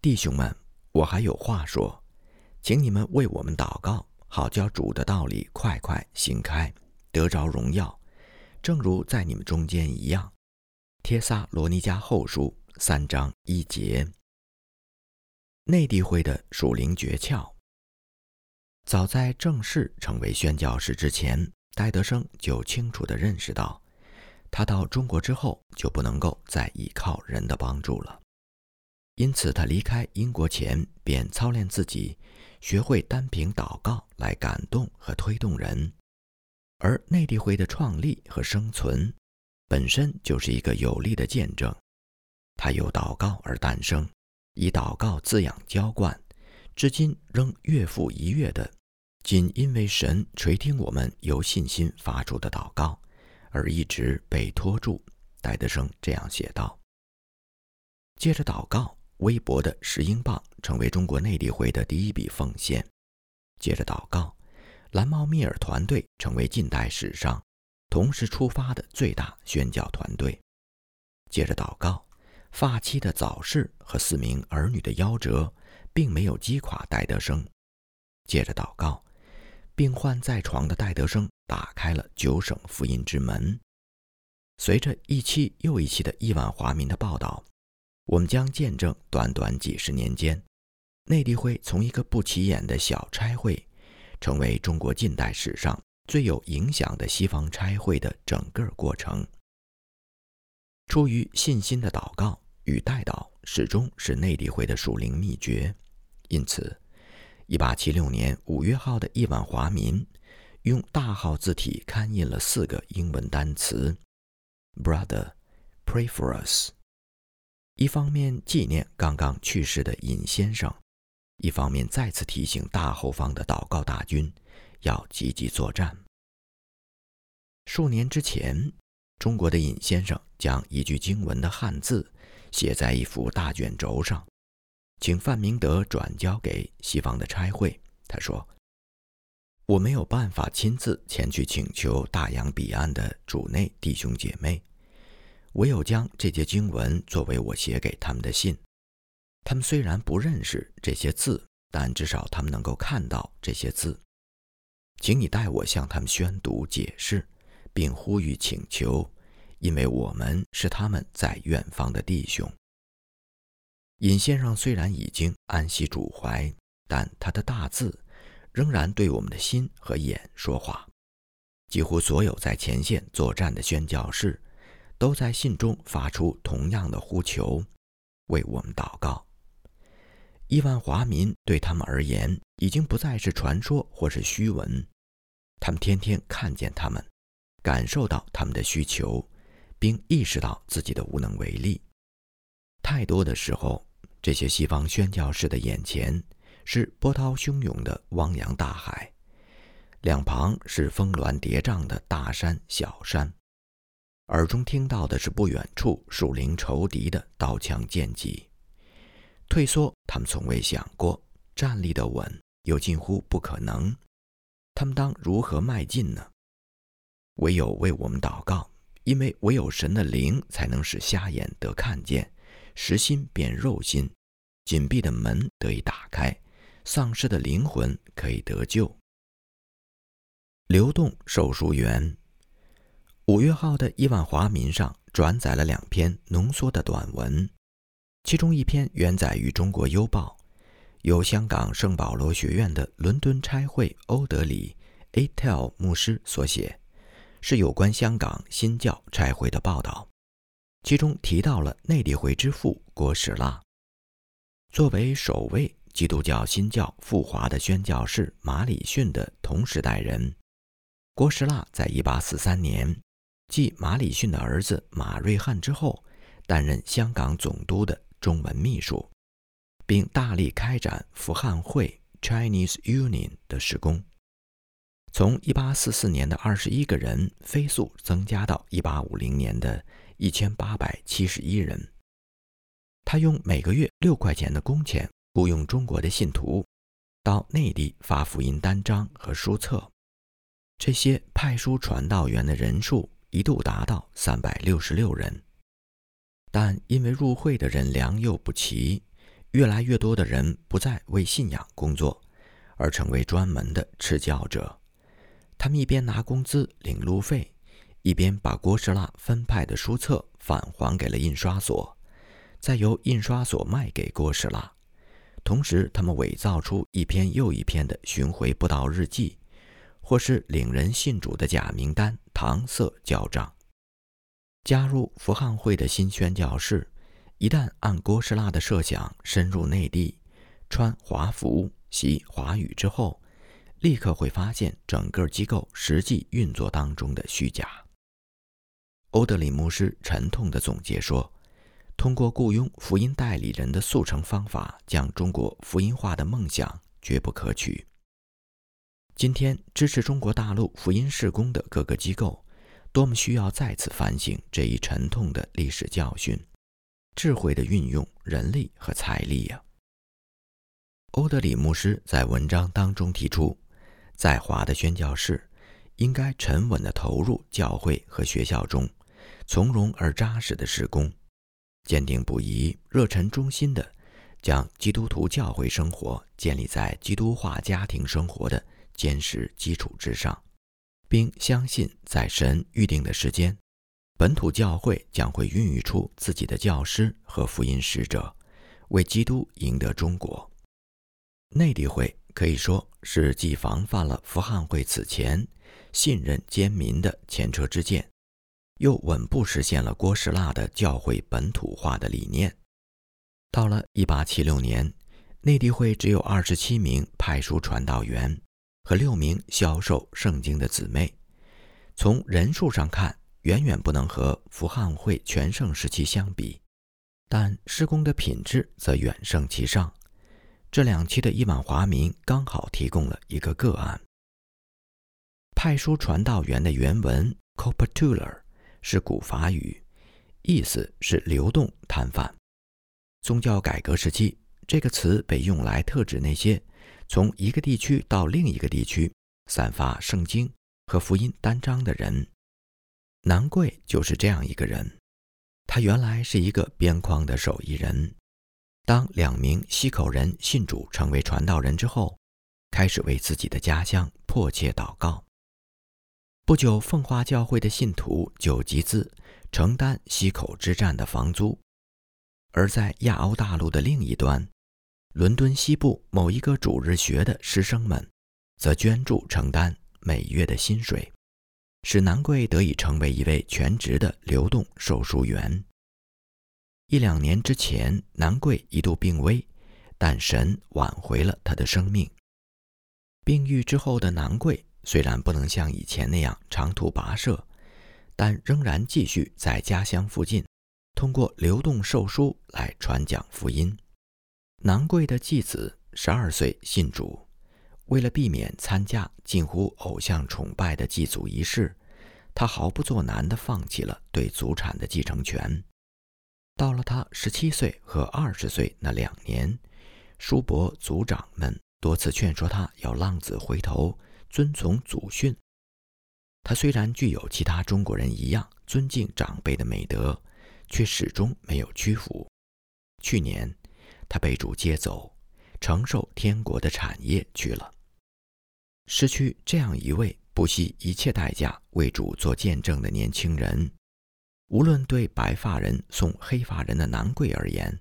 弟兄们，我还有话说，请你们为我们祷告，好叫主的道理快快行开，得着荣耀，正如在你们中间一样。帖撒罗尼迦后书三章一节。内地会的属灵诀窍。早在正式成为宣教士之前，戴德生就清楚地认识到，他到中国之后就不能够再依靠人的帮助了。因此，他离开英国前便操练自己，学会单凭祷告来感动和推动人。而内地会的创立和生存，本身就是一个有力的见证。它由祷告而诞生，以祷告滋养浇灌，至今仍月复一月的。仅因为神垂听我们由信心发出的祷告，而一直被拖住。戴德生这样写道：“接着祷告，微薄的十英镑成为中国内地会的第一笔奉献。接着祷告，蓝猫密尔团队成为近代史上同时出发的最大宣教团队。接着祷告，发妻的早逝和四名儿女的夭折，并没有击垮戴德生。接着祷告。”病患在床的戴德生打开了九省福音之门。随着一期又一期的亿万华民的报道，我们将见证短短几十年间，内地会从一个不起眼的小差会，成为中国近代史上最有影响的西方差会的整个过程。出于信心的祷告与代祷，始终是内地会的属灵秘诀，因此。一八七六年五月号的亿万华民，用大号字体刊印了四个英文单词：“Brother, pray for us。”一方面纪念刚刚去世的尹先生，一方面再次提醒大后方的祷告大军要积极作战。数年之前，中国的尹先生将一句经文的汉字写在一幅大卷轴上。请范明德转交给西方的差会。他说：“我没有办法亲自前去请求大洋彼岸的主内弟兄姐妹，唯有将这些经文作为我写给他们的信。他们虽然不认识这些字，但至少他们能够看到这些字。请你代我向他们宣读、解释，并呼吁请求，因为我们是他们在远方的弟兄。”尹先生虽然已经安息主怀，但他的大字仍然对我们的心和眼说话。几乎所有在前线作战的宣教士，都在信中发出同样的呼求，为我们祷告。亿万华民对他们而言，已经不再是传说或是虚文。他们天天看见他们，感受到他们的需求，并意识到自己的无能为力。太多的时候。这些西方宣教士的眼前是波涛汹涌的汪洋大海，两旁是峰峦叠嶂的大山小山，耳中听到的是不远处树林仇敌的刀枪剑戟。退缩，他们从未想过；站立的稳，又近乎不可能。他们当如何迈进呢？唯有为我们祷告，因为唯有神的灵才能使瞎眼得看见。实心变肉心，紧闭的门得以打开，丧失的灵魂可以得救。流动手术员，五月号的亿万华民上转载了两篇浓缩的短文，其中一篇原载于《中国邮报》，由香港圣保罗学院的伦敦差会欧德里 （A.Tel） 牧师所写，是有关香港新教差会的报道。其中提到了内地会之父郭士腊，作为首位基督教新教复华的宣教士马里逊的同时代人，郭士腊在1843年继马里逊的儿子马瑞汉之后，担任香港总督的中文秘书，并大力开展福汉会 （Chinese Union） 的施工，从1844年的21个人飞速增加到1850年的。一千八百七十一人，他用每个月六块钱的工钱雇佣中国的信徒到内地发福音单张和书册。这些派书传道员的人数一度达到三百六十六人，但因为入会的人良莠不齐，越来越多的人不再为信仰工作，而成为专门的赤教者。他们一边拿工资领路费，一边把郭士拉分派的书册返还给了印刷所，再由印刷所卖给郭士拉。同时，他们伪造出一篇又一篇的巡回布道日记，或是领人信主的假名单，搪塞交账。加入福汉会的新宣教士，一旦按郭士拉的设想深入内地，穿华服、习华语之后，立刻会发现整个机构实际运作当中的虚假。欧德里牧师沉痛地总结说。通过雇佣福音代理人的速成方法，将中国福音化的梦想绝不可取。今天支持中国大陆福音事工的各个机构，多么需要再次反省这一沉痛的历史教训，智慧的运用人力和财力呀！欧德里牧师在文章当中提出，在华的宣教士应该沉稳地投入教会和学校中，从容而扎实的施工。坚定不移、热忱忠心地将基督徒教会生活建立在基督化家庭生活的坚实基础之上，并相信在神预定的时间，本土教会将会孕育出自己的教师和福音使者，为基督赢得中国。内地会可以说是既防范了福汉会此前信任奸民的前车之鉴。又稳步实现了郭士腊的教会本土化的理念。到了1876年，内地会只有27名派书传道员和6名销售圣经的姊妹，从人数上看，远远不能和福汉会全盛时期相比，但施工的品质则远胜其上。这两期的伊万华民刚好提供了一个个案。派书传道员的原文 “copatular”。是古法语，意思是流动摊贩。宗教改革时期，这个词被用来特指那些从一个地区到另一个地区散发圣经和福音单章的人。南贵就是这样一个人。他原来是一个边框的手艺人。当两名西口人信主成为传道人之后，开始为自己的家乡迫切祷告。不久，奉化教会的信徒就集资承担西口之战的房租，而在亚欧大陆的另一端，伦敦西部某一个主日学的师生们，则捐助承担每月的薪水，使南贵得以成为一位全职的流动售书员。一两年之前，南贵一度病危，但神挽回了他的生命。病愈之后的南贵。虽然不能像以前那样长途跋涉，但仍然继续在家乡附近，通过流动售书来传讲福音。南贵的继子十二岁信主，为了避免参加近乎偶像崇拜的祭祖仪式，他毫不作难地放弃了对祖产的继承权。到了他十七岁和二十岁那两年，叔伯族长们多次劝说他要浪子回头。遵从祖训，他虽然具有其他中国人一样尊敬长辈的美德，却始终没有屈服。去年，他被主接走，承受天国的产业去了。失去这样一位不惜一切代价为主做见证的年轻人，无论对白发人送黑发人的南贵而言，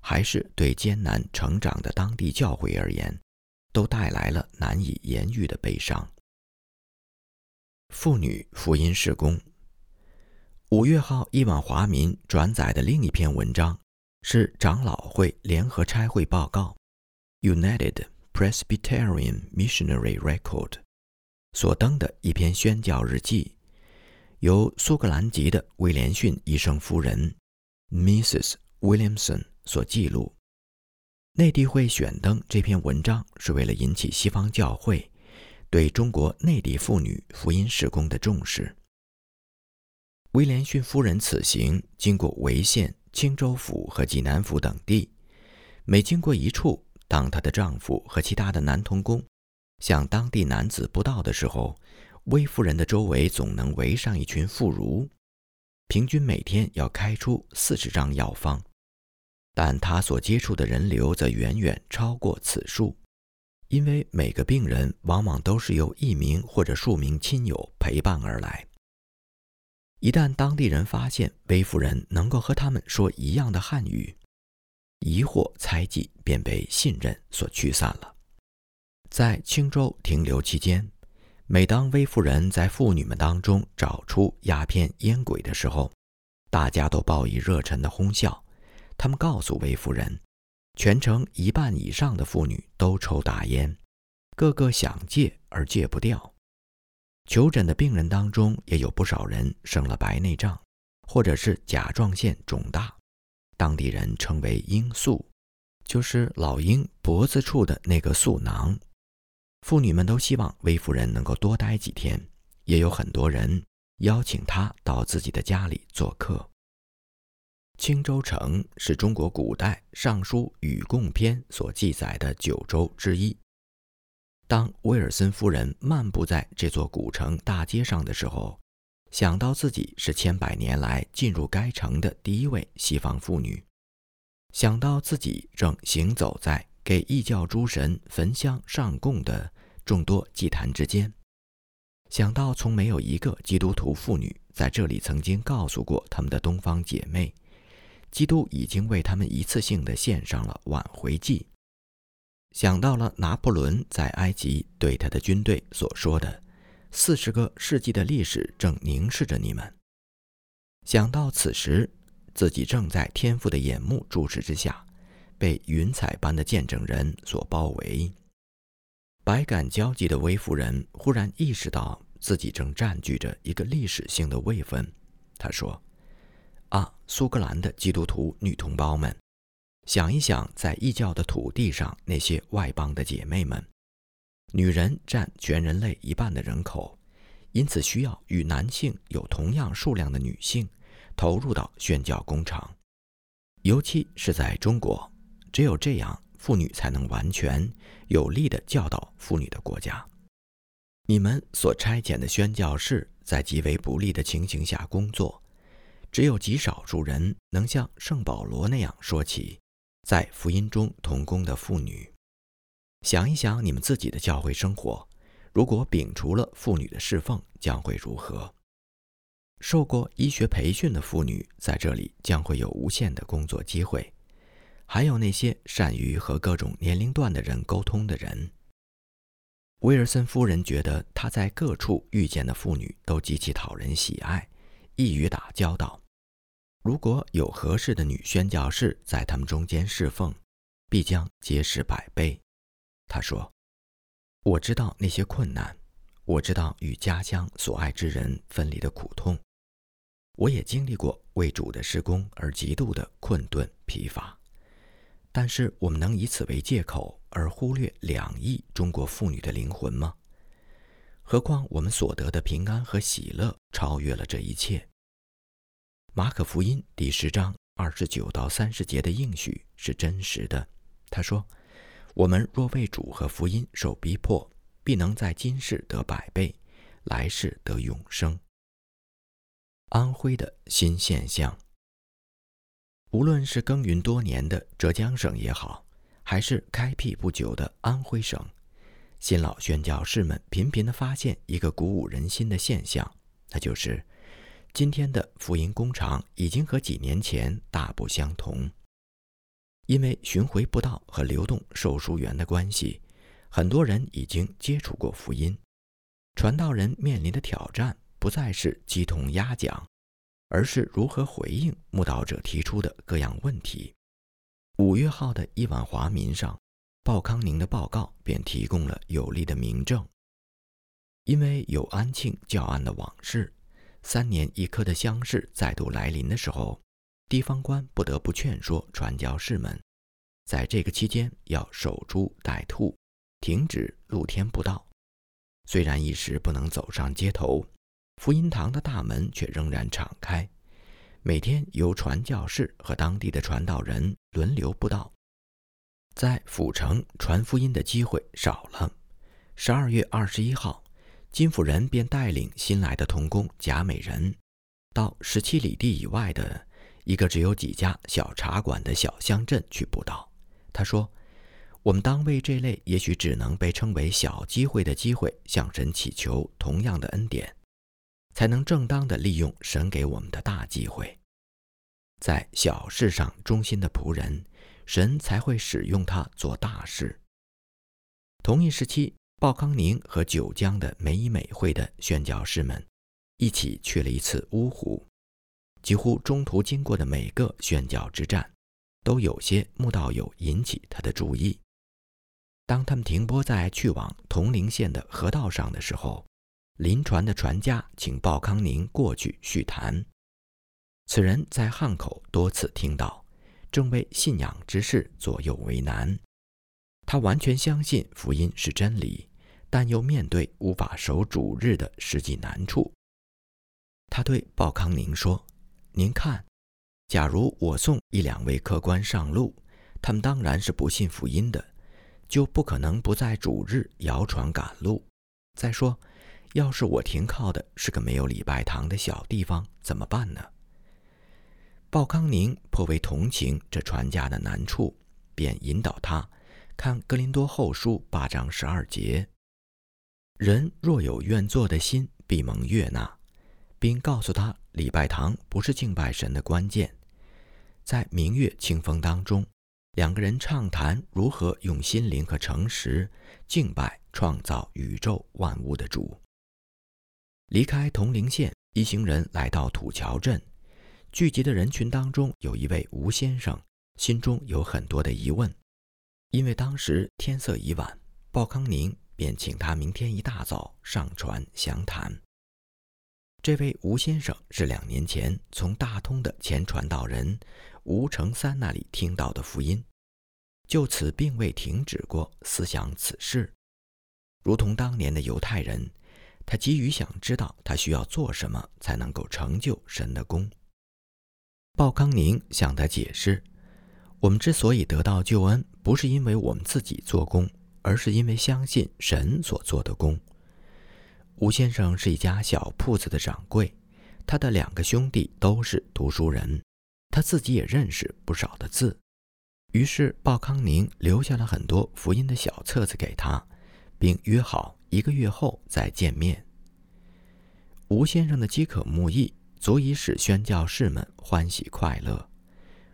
还是对艰难成长的当地教会而言，都带来了难以言喻的悲伤。妇女福音事工。五月号亿万华民转载的另一篇文章是长老会联合差会报告 （United Presbyterian Missionary Record） 所登的一篇宣教日记，由苏格兰籍的威廉逊医生夫人 （Mrs. Williamson） 所记录。内地会选登这篇文章，是为了引起西方教会对中国内地妇女福音事工的重视。威廉逊夫人此行经过潍县、青州府和济南府等地，每经过一处，当她的丈夫和其他的男童工向当地男子布道的时候，威夫人的周围总能围上一群妇孺，平均每天要开出四十张药方。但他所接触的人流则远远超过此数，因为每个病人往往都是由一名或者数名亲友陪伴而来。一旦当地人发现威夫人能够和他们说一样的汉语，疑惑猜忌便被信任所驱散了。在青州停留期间，每当威夫人在妇女们当中找出鸦片烟鬼的时候，大家都报以热忱的哄笑。他们告诉魏夫人，全城一半以上的妇女都抽大烟，个个想戒而戒不掉。求诊的病人当中也有不少人生了白内障，或者是甲状腺肿大，当地人称为鹰宿，就是老鹰脖子处的那个宿囊。妇女们都希望魏夫人能够多待几天，也有很多人邀请她到自己的家里做客。青州城是中国古代《尚书·禹贡篇》所记载的九州之一。当威尔森夫人漫步在这座古城大街上的时候，想到自己是千百年来进入该城的第一位西方妇女，想到自己正行走在给异教诸神焚香上供的众多祭坛之间，想到从没有一个基督徒妇女在这里曾经告诉过他们的东方姐妹。基督已经为他们一次性的献上了挽回祭。想到了拿破仑在埃及对他的军队所说的“四十个世纪的历史正凝视着你们”，想到此时自己正在天父的眼目注视之下，被云彩般的见证人所包围，百感交集的威夫人忽然意识到自己正占据着一个历史性的位分。他说。啊，苏格兰的基督徒女同胞们，想一想，在异教的土地上那些外邦的姐妹们，女人占全人类一半的人口，因此需要与男性有同样数量的女性投入到宣教工厂，尤其是在中国，只有这样，妇女才能完全有力地教导妇女的国家。你们所差遣的宣教士在极为不利的情形下工作。只有极少数人能像圣保罗那样说起在福音中同工的妇女。想一想你们自己的教会生活，如果摒除了妇女的侍奉，将会如何？受过医学培训的妇女在这里将会有无限的工作机会，还有那些善于和各种年龄段的人沟通的人。威尔森夫人觉得她在各处遇见的妇女都极其讨人喜爱。易于打交道。如果有合适的女宣教士在他们中间侍奉，必将结实百倍。他说：“我知道那些困难，我知道与家乡所爱之人分离的苦痛，我也经历过为主的施工而极度的困顿疲乏。但是，我们能以此为借口而忽略两亿中国妇女的灵魂吗？何况我们所得的平安和喜乐超越了这一切。”马可福音第十章二十九到三十节的应许是真实的。他说：“我们若为主和福音受逼迫，必能在今世得百倍，来世得永生。”安徽的新现象，无论是耕耘多年的浙江省也好，还是开辟不久的安徽省，新老宣教士们频频地发现一个鼓舞人心的现象，那就是。今天的福音工厂已经和几年前大不相同，因为巡回布道和流动售书员的关系，很多人已经接触过福音。传道人面临的挑战不再是鸡同鸭讲，而是如何回应慕道者提出的各样问题。五月号的一碗华民上，鲍康宁的报告便提供了有力的明证，因为有安庆教案的往事。三年一科的乡试再度来临的时候，地方官不得不劝说传教士们，在这个期间要守株待兔，停止露天布道。虽然一时不能走上街头，福音堂的大门却仍然敞开，每天由传教士和当地的传道人轮流布道。在府城传福音的机会少了。十二月二十一号。金夫人便带领新来的童工贾美人，到十七里地以外的一个只有几家小茶馆的小乡镇去布道。他说：“我们当为这类也许只能被称为小机会的机会，向神祈求同样的恩典，才能正当的利用神给我们的大机会。在小事上忠心的仆人，神才会使用他做大事。”同一时期，鲍康宁和九江的美以美会的宣教士们一起去了一次芜湖。几乎中途经过的每个宣教之战，都有些牧道友引起他的注意。当他们停泊在去往铜陵县的河道上的时候，临船的船家请鲍康宁过去叙谈。此人在汉口多次听到，正为信仰之事左右为难。他完全相信福音是真理，但又面对无法守主日的实际难处。他对鲍康宁说。您看，假如我送一两位客官上路，他们当然是不信福音的，就不可能不在主日摇船赶路。再说，要是我停靠的是个没有礼拜堂的小地方，怎么办呢？鲍康宁颇为同情这船家的难处，便引导他看《格林多后书》八章十二节：“人若有愿做的心，必蒙悦纳。”并告诉他，礼拜堂不是敬拜神的关键。在明月清风当中，两个人畅谈如何用心灵和诚实敬拜创造宇宙万物的主。离开铜陵县，一行人来到土桥镇，聚集的人群当中有一位吴先生，心中有很多的疑问，因为当时天色已晚，鲍康宁便请他明天一大早上船详谈。这位吴先生是两年前从大通的前传道人吴成三那里听到的福音，就此并未停止过思想此事。如同当年的犹太人，他急于想知道他需要做什么才能够成就神的功。鲍康宁向他解释：我们之所以得到救恩，不是因为我们自己做工，而是因为相信神所做的功。吴先生是一家小铺子的掌柜，他的两个兄弟都是读书人，他自己也认识不少的字。于是鲍康宁留下了很多福音的小册子给他，并约好一个月后再见面。吴先生的饥渴慕义足以使宣教士们欢喜快乐。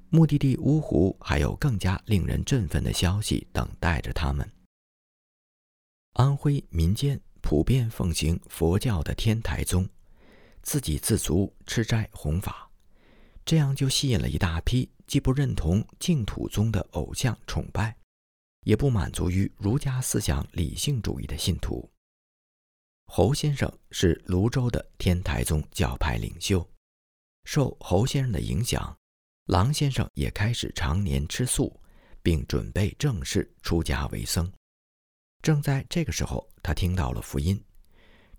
目的地芜湖还有更加令人振奋的消息等待着他们。安徽民间。普遍奉行佛教的天台宗，自给自足吃斋弘法，这样就吸引了一大批既不认同净土宗的偶像崇拜，也不满足于儒家思想理性主义的信徒。侯先生是泸州的天台宗教派领袖，受侯先生的影响，郎先生也开始常年吃素，并准备正式出家为僧。正在这个时候，他听到了福音。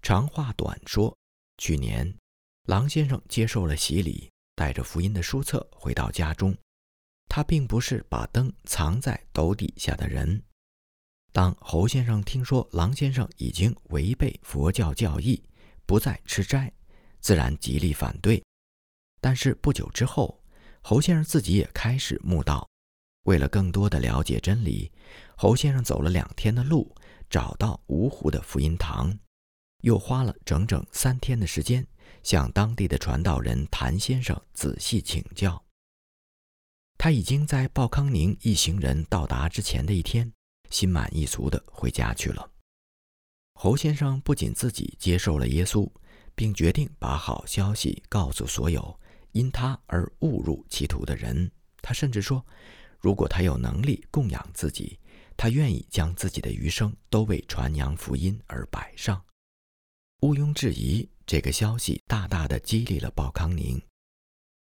长话短说，去年，郎先生接受了洗礼，带着福音的书册回到家中。他并不是把灯藏在斗底下的人。当侯先生听说郎先生已经违背佛教教义，不再吃斋，自然极力反对。但是不久之后，侯先生自己也开始悟道。为了更多的了解真理，侯先生走了两天的路，找到芜湖的福音堂，又花了整整三天的时间，向当地的传道人谭先生仔细请教。他已经在鲍康宁一行人到达之前的一天，心满意足地回家去了。侯先生不仅自己接受了耶稣，并决定把好消息告诉所有因他而误入歧途的人。他甚至说。如果他有能力供养自己，他愿意将自己的余生都为传扬福音而摆上。毋庸置疑，这个消息大大的激励了鲍康宁。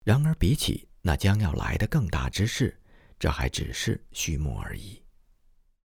然而，比起那将要来的更大之事，这还只是序幕而已。